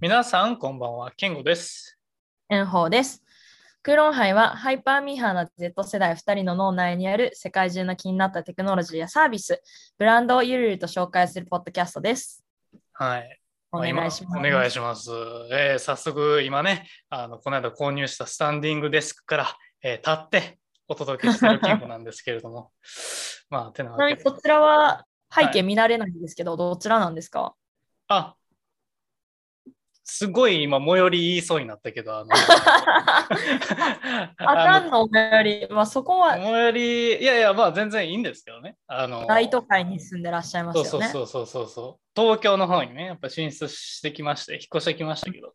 皆さん、こんばんは。ケンゴです。炎鵬です。クーロンハイはハイパーミーハーな Z 世代2人の脳内にある世界中の気になったテクノロジーやサービス、ブランドをゆるゆると紹介するポッドキャストです。はい。お願いします。今お願いします。えー早速、今ね、あのこの間購入したスタンディングデスクから、えー立ってお届けしてるケンゴなんですけれども。まあ、てなちなわけで。みにこちらは背景見られないんですけど、どちらなんですか？あすごい今、最寄り言いそうになったけど、あの、あかあんのより、まあ、そこはの最寄り、いやいや、まあ全然いいんですけどね。あの大都会に住んでらっしゃいますよね。そうそうそうそうそう。東京の方にね、やっぱ進出してきまして、引っ越してきましたけど。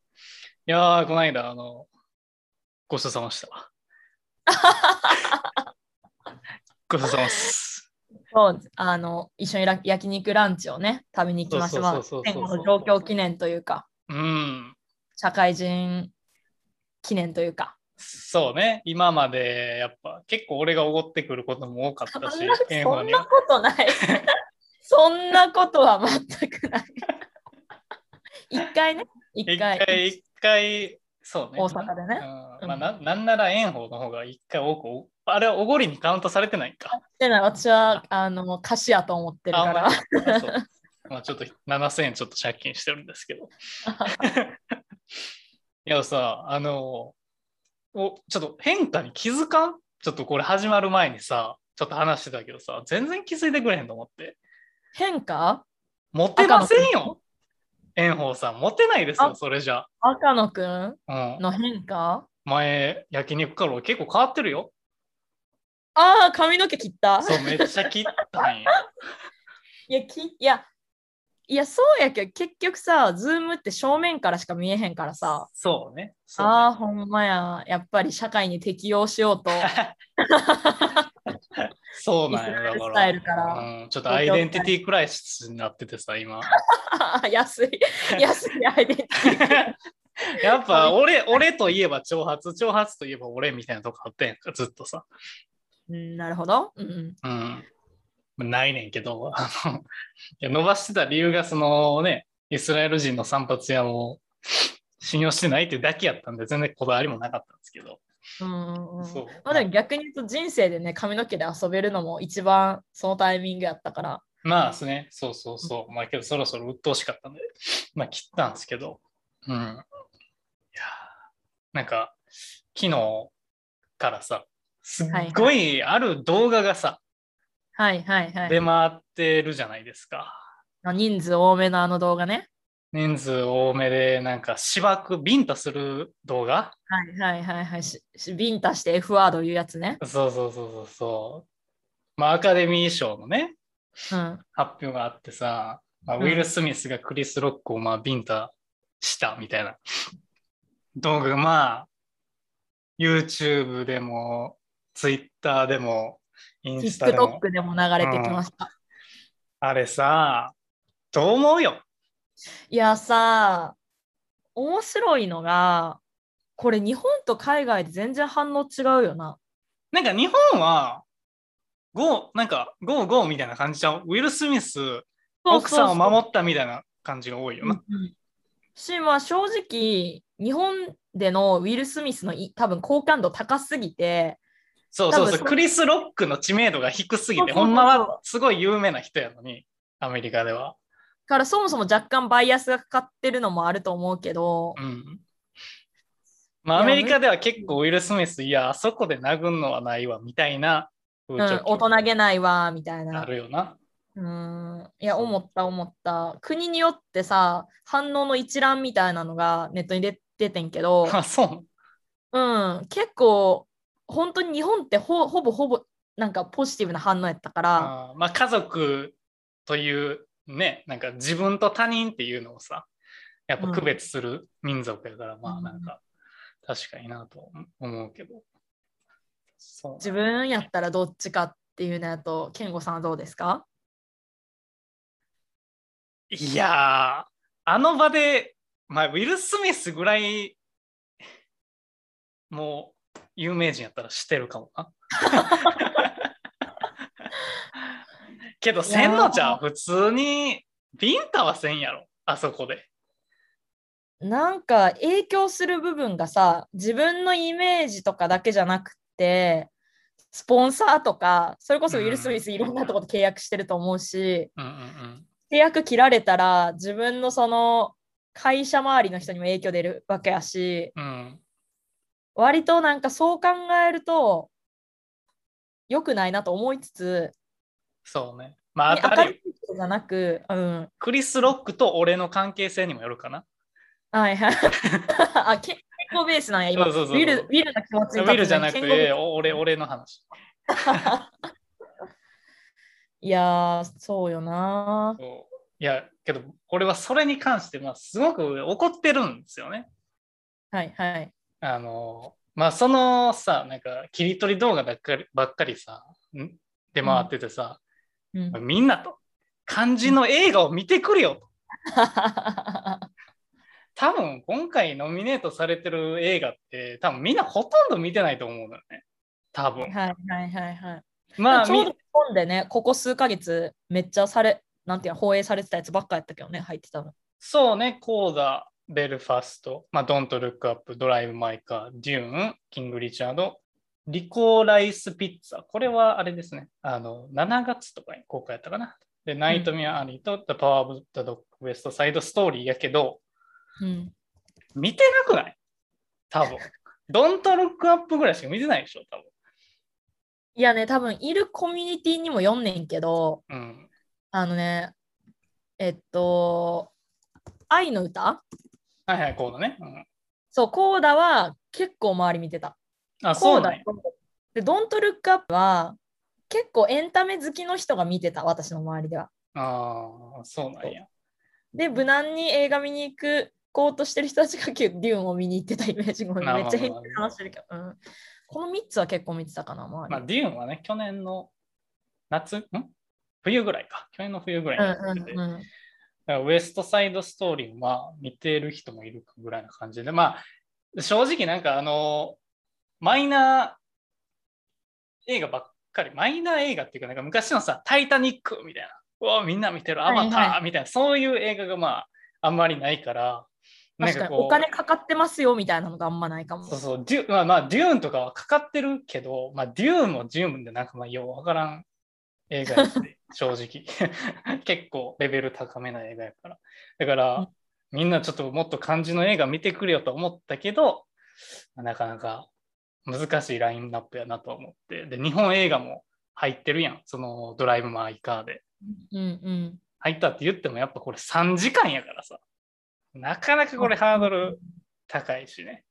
いやー、この間、あの、ごちそうさまでした。ごちそうさまです。そうあの一緒にラ焼肉ランチをね、食べに行きました。まあの状況記念というか、うん。社会人記念というか。そうね、今までやっぱ結構俺がおごってくることも多かったしそんな、ことない。そんなことは全くない。一回ね、一一回。回、一回、そうね。大阪でねうんまあ、ななんなら炎鵬の方が一回多くお、あれはおごりにカウントされてないんか。でない私はあの歌詞やと思ってるあから。まあちょっと7000円ちょっと借金してるんですけど。いやさ、あの、おちょっと変化に気づかん？ちょっとこれ始まる前にさ、ちょっと話してたけどさ、全然気づいてくれへんと思って。変化？モテませんよ炎鵬さん、モテないですよ、あそれじゃ。赤野くん？うん、の変化？前、焼肉から俺結構変わってるよ。ああ、髪の毛切った？そう、めっちゃ切ったんや。いや、きいや、いや、そうやけど、結局さ、ズームって正面からしか見えへんからさ、そうね。そうねああ、ほんまや、やっぱり社会に適応しようと。そうなんや、だから。うん、ちょっと identity crisis になっててさ、今。安い、安いアイデンティティ。やっぱ俺、俺といえば長髪、長髪といえば俺みたいなとこあったやんか、ずっとさ。うん、なるほど。うんうん、うん。まあないねんけど、あの、いや伸ばしてた理由がそのね、イスラエル人の散髪屋を 信用してないってだけやったんで、全然こだわりもなかったんですけど。うんそうま逆に言うと人生でね、髪の毛で遊べるのも一番そのタイミングやったから。まあですね、そうそうそう。まあけどそろそろ鬱陶しかったんで、まあ切ったんですけど、うん。いやーなんか、昨日からさ、すっごいある動画がさ、はいはいはい。出回ってるじゃないですか。あ人数多めのあの動画ね。人数多めで、なんか、芝く、ビンタする動画？はいはいはいはい。ししビンタして F ワード言うやつね。そうそうそうそうそう。まあ、アカデミー賞のね、うん。発表があってさ、まあ、うんウィル・スミスがクリス・ロックをまあビンタしたみたいな動画がまあ YouTube でも Twitter でもインスタでも。TikTok でも流れてきました。あれさどう思うよ？いやさ、面白いのが、これ日本と海外で全然反応違うよな。なんか日本は GO なんか GO GO みたいな感じじゃんウィル・スミス奥さんを守ったみたいな感じが多いよな、うんうん。し、まあ正直、日本でのウィル・スミスのい多分好感度高すぎて、そうそうそうクリス・ロックの知名度が低すぎてほんまはすごい有名な人やのにアメリカではからそもそも若干バイアスがかかってるのもあると思うけど、うん。まあ、アメリカでは結構ウィル・スミス、いや、あそこで殴るのはないわ、みたいなうん、大人げないわ、みたいあな。るよな。うん、いや、思った思った。国によってさ、反応の一覧みたいなのがネットに出ててんけど、あ、そう。うん、結構、本当に日本ってほほぼほぼなんかポジティブな反応やったから、あまあ、家族というね、なんか自分と他人っていうのをさ、やっぱ区別する民族やから、まあなんか、確かになと思うけど。そう。自分やったらどっちかっていうのやと、健吾さんはどうですか？いやー、あの場で、まあ、ウィル・スミスぐらい、もう、有名人やったらしてるかもな。けど、せんのちゃん、普通に、ビンタはせんやろ、あそこで。なんか影響する部分がさ、自分のイメージとかだけじゃなくて、スポンサーとか、それこそウィル・スミスいろんなところで契約してると思うし、うんうんうん。契約切られたら自分のその会社周りの人にも影響出るわけやし、うん。割となんかそう考えると良くないなと思いつつ、そうね。まあ、ねあとあれ明るい人じゃなく、うん。クリス・ロックと俺の関係性にもよるかな。はいはい。あ、け健康ベースなんや、今。そうそうそうウィルウィルの気持ちウィルじゃなくて、お俺、俺の話。ス いやー、そうよな。そういや、けど、俺はそれに関して、まあ、すごく怒ってるんですよね。はいはい。あの、まあ、そのさ、なんか、切り取り動画ばっかりばっかりさ、ん出回っててさ、うん、みんなと、漢字の映画を見てくれよと。多分、今回ノミネートされてる映画って、多分みんなほとんど見てないと思うのよね。多分。はいはいはいはい。まあ、みちょうど日本でね、ここ数ヶ月、めっちゃされ、なんていうの、放映されてたやつばっかやったけどね、入ってたの。そうね、コーダ、ベルファスト、まあ、ドントルックアップ、ドライブ・マイ・カー、デューン、キング・リチャード、リコーライス・ピッツァ。これはあれですね、あの、7月とかに公開やったかな。で、ナイト・ミア・アリーと、The Power of the Dog West Side Story やけど、うん。見てなくない？多分。ドントルックアップぐらいしか見てないでしょ、多いやね、多分いるコミュニティにも読んねんけど、分。うん。あのね、えっと、愛の歌？はいはい、コーダね。うん、そう、コーダは結構周り見てた。あ、そうなんや。で、ドントルックアップは結構エンタメ好きの人が見てた、私の周りでは。ああ、そうなんや。で、無難に映画見に行く、こうとしてる人たちがデューンを見に行ってたイメージがめっちゃ変に話してるけど、うん、この3つは結構見てたかな、周り。まあ、デューンはね、去年の夏、ん？冬ぐらいか。去年の冬ぐらいにやってて、うんうんうんだからウエストサイドストーリーもまあ見てる人もいるかぐらいな感じで、まあ正直なんかあの、マイナー映画ばっかり、マイナー映画っていうかなんか昔のさ、タイタニックみたいな、うわみんな見てるアバタはいはーみたいな、そういう映画がまああんまりないから、なん確かお金かかってますよみたいなのがあんまないかも。そうそう、デュまあまあ、デューンとかはかかってるけど、まあ、デューンもデューンでなんかまあ、ようわからん映画やって、正直。結構レベル高めな映画やから。だから、うんみんなちょっともっと漢字の映画見てくれよと思ったけど、なかなか難しいラインナップやなと思って。で、日本映画も入ってるやん。そのドライブ・マイ・カーで。うんうん。入ったって言ってもやっぱこれ3時間やからさ。なかなかこれハードル高いしね。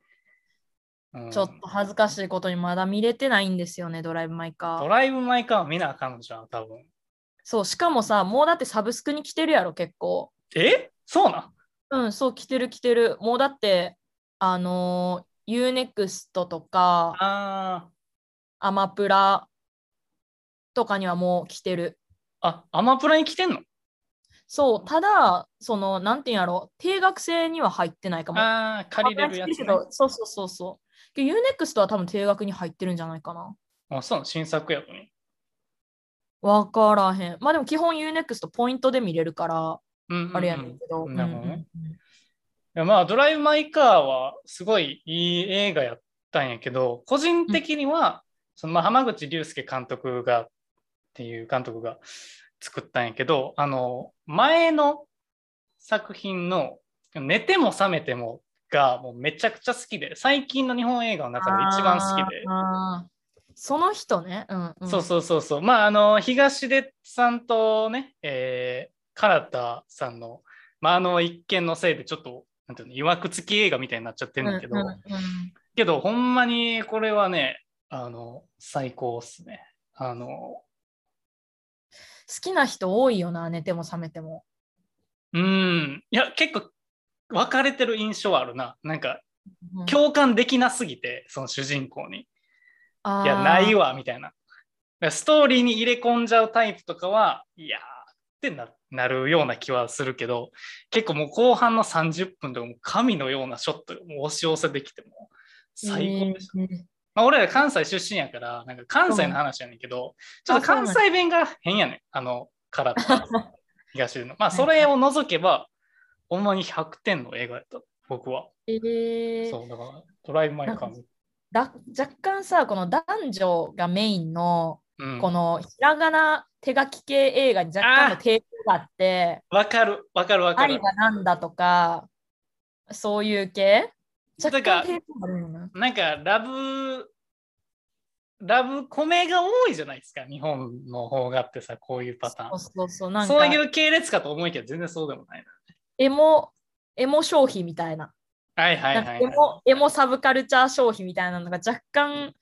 うんちょっと恥ずかしいことにまだ見れてないんですよね、ドライブ・マイ・カー。ドライブ・マイ・カーは見なあかんのじゃん、多分。そう、しかもさ、もうだってサブスクに来てるやろ、結構。え？そうなん？うん、そう、来てる来てる。もうだって、あのー、UNEXT とか、あアマプラとかにはもう来てる。ーあ、アマプラに来てんの？そう、ただ、その、なんていうんやろ、定額制には入ってないかも。ああ、借りれるやつ、ねそうそうそうそう。で UNEXT は多分定額に入ってるんじゃないかな。あ、そうなの新作やのに。わからへん。まあでも基本 UNEXT ポイントで見れるから、うんうんうんあれやねんけど。なるほどね。うんまあ、ドライブ・マイ・カーはすごいいい映画やったんやけど、個人的には、そのまあ浜口竜介監督がっていう監督が作ったんやけど、あの、前の作品の寝ても覚めてもがもうめちゃくちゃ好きで、最近の日本映画の中で一番好きで。その人ね。うんうん、そうそうそうそう。まあ、あの、東出さんとね、えー、唐田さんの、まあ、あの一見のせいでちょっと、なんていうの、曰く付き映画みたいになっちゃってるんだけど、うんうんうんけど、ほんまにこれはね、あの、最高っすね。あの、好きな人多いよな、寝ても覚めても。うん、いや、結構分かれてる印象はあるな。なんか、うん共感できなすぎて、その主人公に。いや、ないわ、みたいな。ストーリーに入れ込んじゃうタイプとかは、いやーってななるような気はするけど、結構もう後半の30分とかもう神のようなショットがもう押し寄せてきても最高でした。えーまあ、俺ら関西出身やから、なんか関西の話やねんけど、ちょっと関西弁が変やねん。あの、から 東出の。まあ、それを除けば、ほんまに100点の映画やった。僕は。えー、そう、だから、ドライブ・マイ・カー若干さ、この男女がメインの、うんこのひらがな手書き系映画に若干の抵抗があって、わかる、わかる、わかる愛。がなんだとか、そういう系？若干抵抗があるよな。なんか、ラブ、ラブコメが多いじゃないですか、日本の方がってさ、こういうパターン。そうそうそう、なんかそういう系列かと思いきや全然そうでもないな。エモ、エモ消費みたいな。はいはいはい、はい。エモエモサブカルチャー消費みたいなのが若干、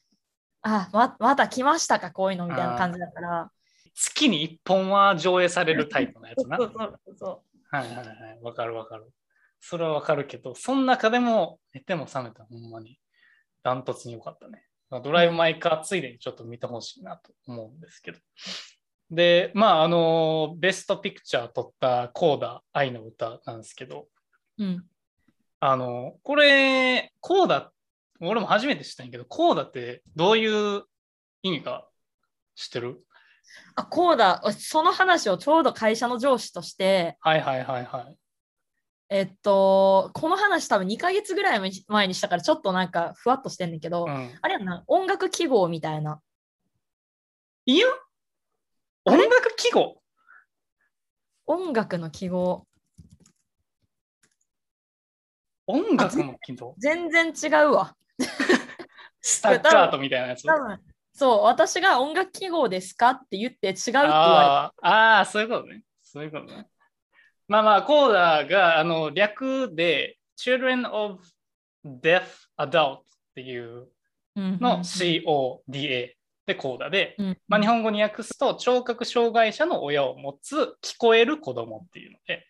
あ、ままた来ましたか、こういうのみたいな感じだから。月に1本は上映されるタイプのやつな。そうそうそはいはいはい。わかるわかる。それはわかるけど、その中でも寝ても覚めたほんまにダントツに良かったね。ドライブ・マイ・カーついでにちょっと見てほしいなと思うんですけど。で、まあ、あの、ベストピクチャー撮ったコーダ愛の歌なんですけど、う。うん。あの、これ、コーダ、俺も初めて知ったんやけど、コーダってどういう意味か知ってる？あ、こうだ。その話をちょうど会社の上司として、はいはいはいはい。えっと、この話多分2ヶ月ぐらい前にしたからちょっとなんかふわっとしてんねんけど、うん、あれやんな、音楽記号みたいな。いや？音楽記号？音楽の記号。音楽の記号全然違うわ。スタッカートみたいなやつ？多分そう、私が音楽記号ですかって言って違うって言わあーあー、そういうことね。そういうことね。まあまあ、コーダがあの略で Children of Deaf Adult っていう。の CODA でコーダで、うんうんまあ、日本語に訳すと聴覚障害者の親を持つ聞こえる子供っていうので、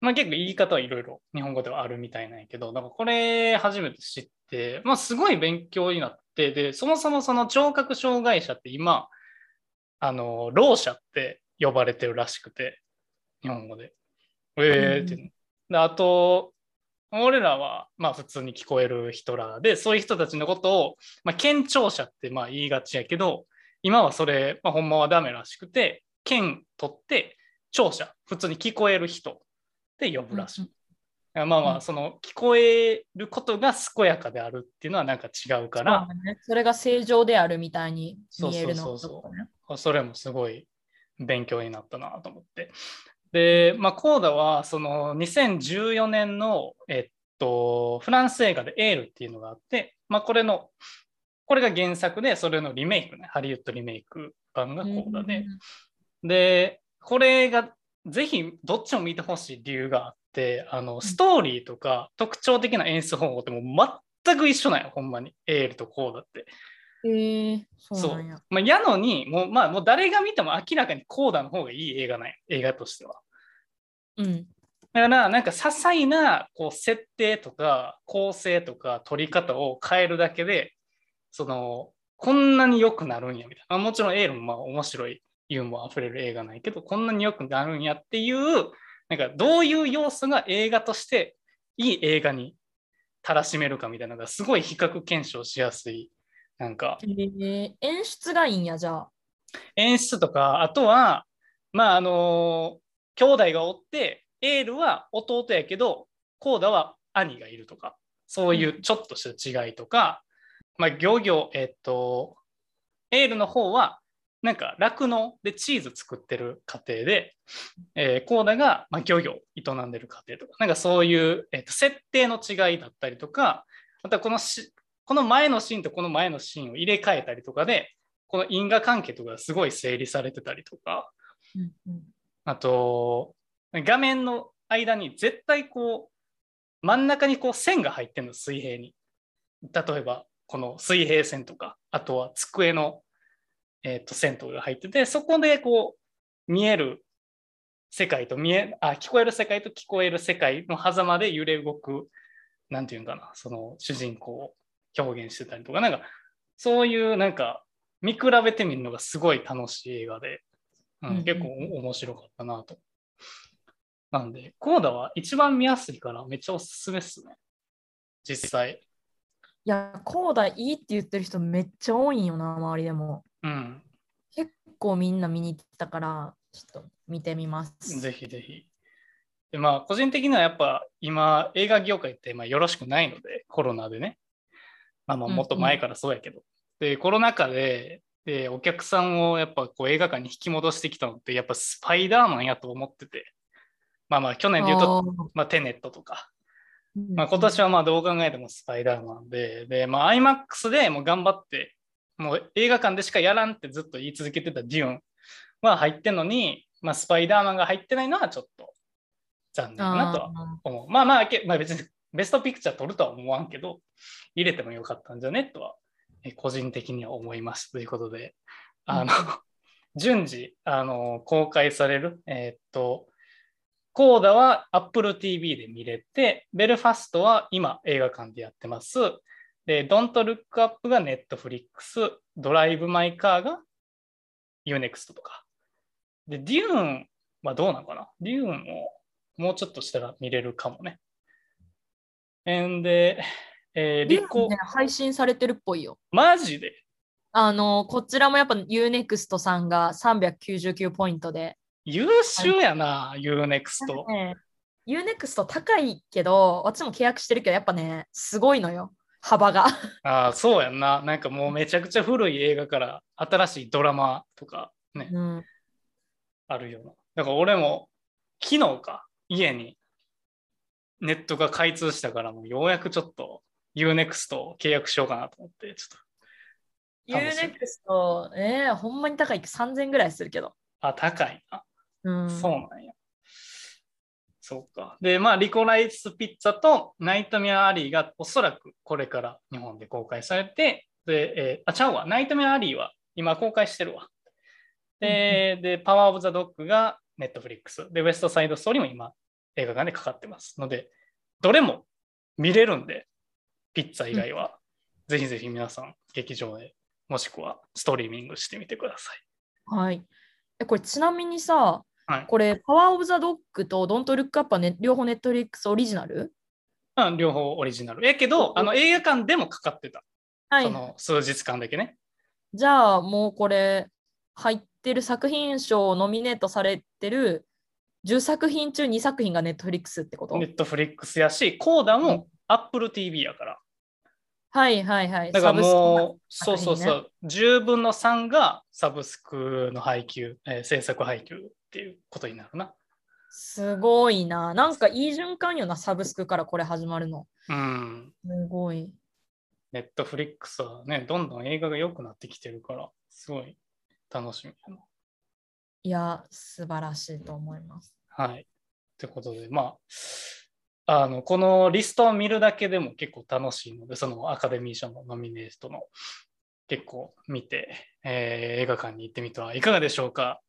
まあ、結構言い方はいろいろ日本語ではあるみたいなんやけど、だからこれ初めて知って、まあ、すごい勉強になって、で、そもそもその聴覚障害者って今、あの、ろう者って呼ばれてるらしくて、日本語で。えーっていうの。であと、俺らはまあ普通に聞こえる人らで、そういう人たちのことを、まあ、健聴者ってまあ言いがちやけど、今はそれ、まあ、ほんまはダメらしくて、県取って聴者、普通に聞こえる人って呼ぶらしい。まあまあ、うん。その聞こえることが健やかであるっていうのはなんか違うから、ね。それが正常であるみたいに見えるのそうそれもすごい勉強になったなと思って。で、まあ、コーダはその2014年の、えっと、フランス映画でエールっていうのがあって、まあ、これの、これが原作で、それのリメイクね、ハリウッドリメイク版がコーダで、で、これがぜひどっちも見てほしい理由があって、あのストーリーとか特徴的な演出方法ってもう全く一緒なんよ、ほんまに。エールとコーダって。えー、そうなんや。。まあ、やのに、もう、まあ、もう誰が見ても明らかにコーダの方がいい映画なんよ映画としては。うん。だから、なんか些細なこう設定とか構成とか撮り方を変えるだけで、その、こんなに良くなるんやみたいな。まあもちろんエールもまあ面白いユーモア溢れる映画ないけど、こんなに良くなるんやっていう、なんかどういう要素が映画としていい映画にたらしめるかみたいなのがすごい比較検証しやすい。なんかえー、演出がいいんや、じゃあ。演出とか、あとは、まああの兄弟がおって、エールは弟やけど、コーダは兄がいるとか、そういうちょっとした違いとか、まあ漁業、えっと、エールの方は、なんか酪農でチーズ作ってる家庭で、えーコーダが、まあ、漁業営んでる家庭とか、なんかそういう、えっと設定の違いだったりとか、またこのしこの前のシーンとこの前のシーンを入れ替えたりとかで、この因果関係とかがすごい整理されてたりとか、うんうんあと、画面の間に絶対こう、真ん中にこう線が入ってるの、水平に。例えば、この水平線とか、あとは机の、えー、と線とかが入ってて、そこでこう、見える世界と見え、あ、聞こえる世界と聞こえる世界の狭間で揺れ動く、なんていうんかな、その主人公を表現してたりとか、なんか、そういうなんか、見比べてみるのがすごい楽しい映画で、うんうんうん結構面白かったなと。なんで、コーダは一番見やすいからめっちゃおすすめっすね。実際。いや、コーダいいって言ってる人めっちゃ多いんよな、周りでも。うん。結構みんな見に行ってたから、ちょっと見てみます。ぜひぜひ。でまあ個人的にはやっぱ今映画業界ってまあよろしくないのでコロナでね。まあまあもっと前からそうやけど。でコロナ禍ででお客さんをやっぱこう映画館に引き戻してきたのってやっぱスパイダーマンやと思ってて。まあまあ去年で言うと、まあ、テネットとか。まあ、今年はまあどう考えてもスパイダーマンで、で、まあ IMAX でもう頑張って、もう映画館でしかやらんってずっと言い続けてたデューンは入ってんのに、まあスパイダーマンが入ってないのはちょっと残念かなとは思う。まあまあ、まあ、別にベストピクチャー取るとは思わんけど、入れてもよかったんじゃねとは、個人的には思いますということで、あの、順次、あの、公開される、えー、っと、コーダは Apple TV で見れて、ベルファストは今映画館でやってます。で、Don't Look Up が Netflix、ドライブ・マイ・カーが Unext とか。で、デューンはどうなのかな？デューンをもうちょっとしたら見れるかもね。んで、えー、リコ、ね、配信されてるっぽいよ。マジで？あの、こちらもやっぱ Unext さんが399ポイントで優秀やな、UNEXT。ね、UNEXT 高いけど、私も契約してるけど、やっぱね、すごいのよ、幅が。ああ、そうやんな。なんかもうめちゃくちゃ古い映画から新しいドラマとかね、うん、あるような。だから俺も昨日か、家にネットが開通したからもうようやくちょっと UNEXT を契約しようかなと思って、ちょっと。UNEXT、えー、ほんまに高い3000ぐらいするけど。あ、高いな。うん、そうなんや。そうか。で、まあ、リコライスピッツァとナイトメアアリーがおそらくこれから日本で公開されて、で、えー、あ、ちゃうわ。ナイトメアアリーは今公開してるわ。で、うん、でパワーオブザドッグがネットフリックス。で、ウエストサイドストーリーも今映画館でかかってますので、どれも見れるんで、ピッツァ以外は、うん、ぜひぜひ皆さん劇場へ、もしくはストリーミングしてみてください。はい。え、これちなみにさ、はい、これ、パワーオブザドッグと Don't Look Up は、ね、両方ネットフリックスオリジナルうん、両方オリジナル。えけど、あの映画館でもかかってた。はい。その数日間だけね。じゃあ、もうこれ、入ってる作品賞をノミネートされてる10作品中2作品がネットフリックスってこと？ネットフリックスやし、コーダも Apple TV やから。はいはいはい。だからもう、そうそうそう、10分の3がサブスクの配給、えー、制作配給っていうことになるな。すごいな。なんかいい循環よな、サブスクからこれ始まるの。うん。すごい。ネットフリックスはね、どんどん映画が良くなってきてるから、すごい楽しみ。いや、素晴らしいと思います。はい。ということで、まあ、あのこのリストを見るだけでも結構楽しいので、そのアカデミー賞のノミネートの結構見て、えー、映画館に行ってみてはいかがでしょうか。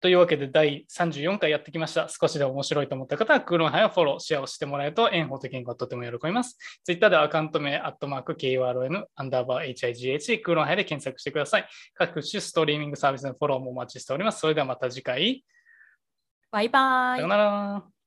というわけで第34回やってきました。少しで面白いと思った方は、クーロンハイをフォロー、シェアをしてもらえると、炎法的にとても喜びます。Twitter でアカウント名、アットマーク、KURN、アンダーバー HIGH、クーロンハイで検索してください。各種ストリーミングサービスのフォローもお待ちしております。それではまた次回。バイバイ。さよなら。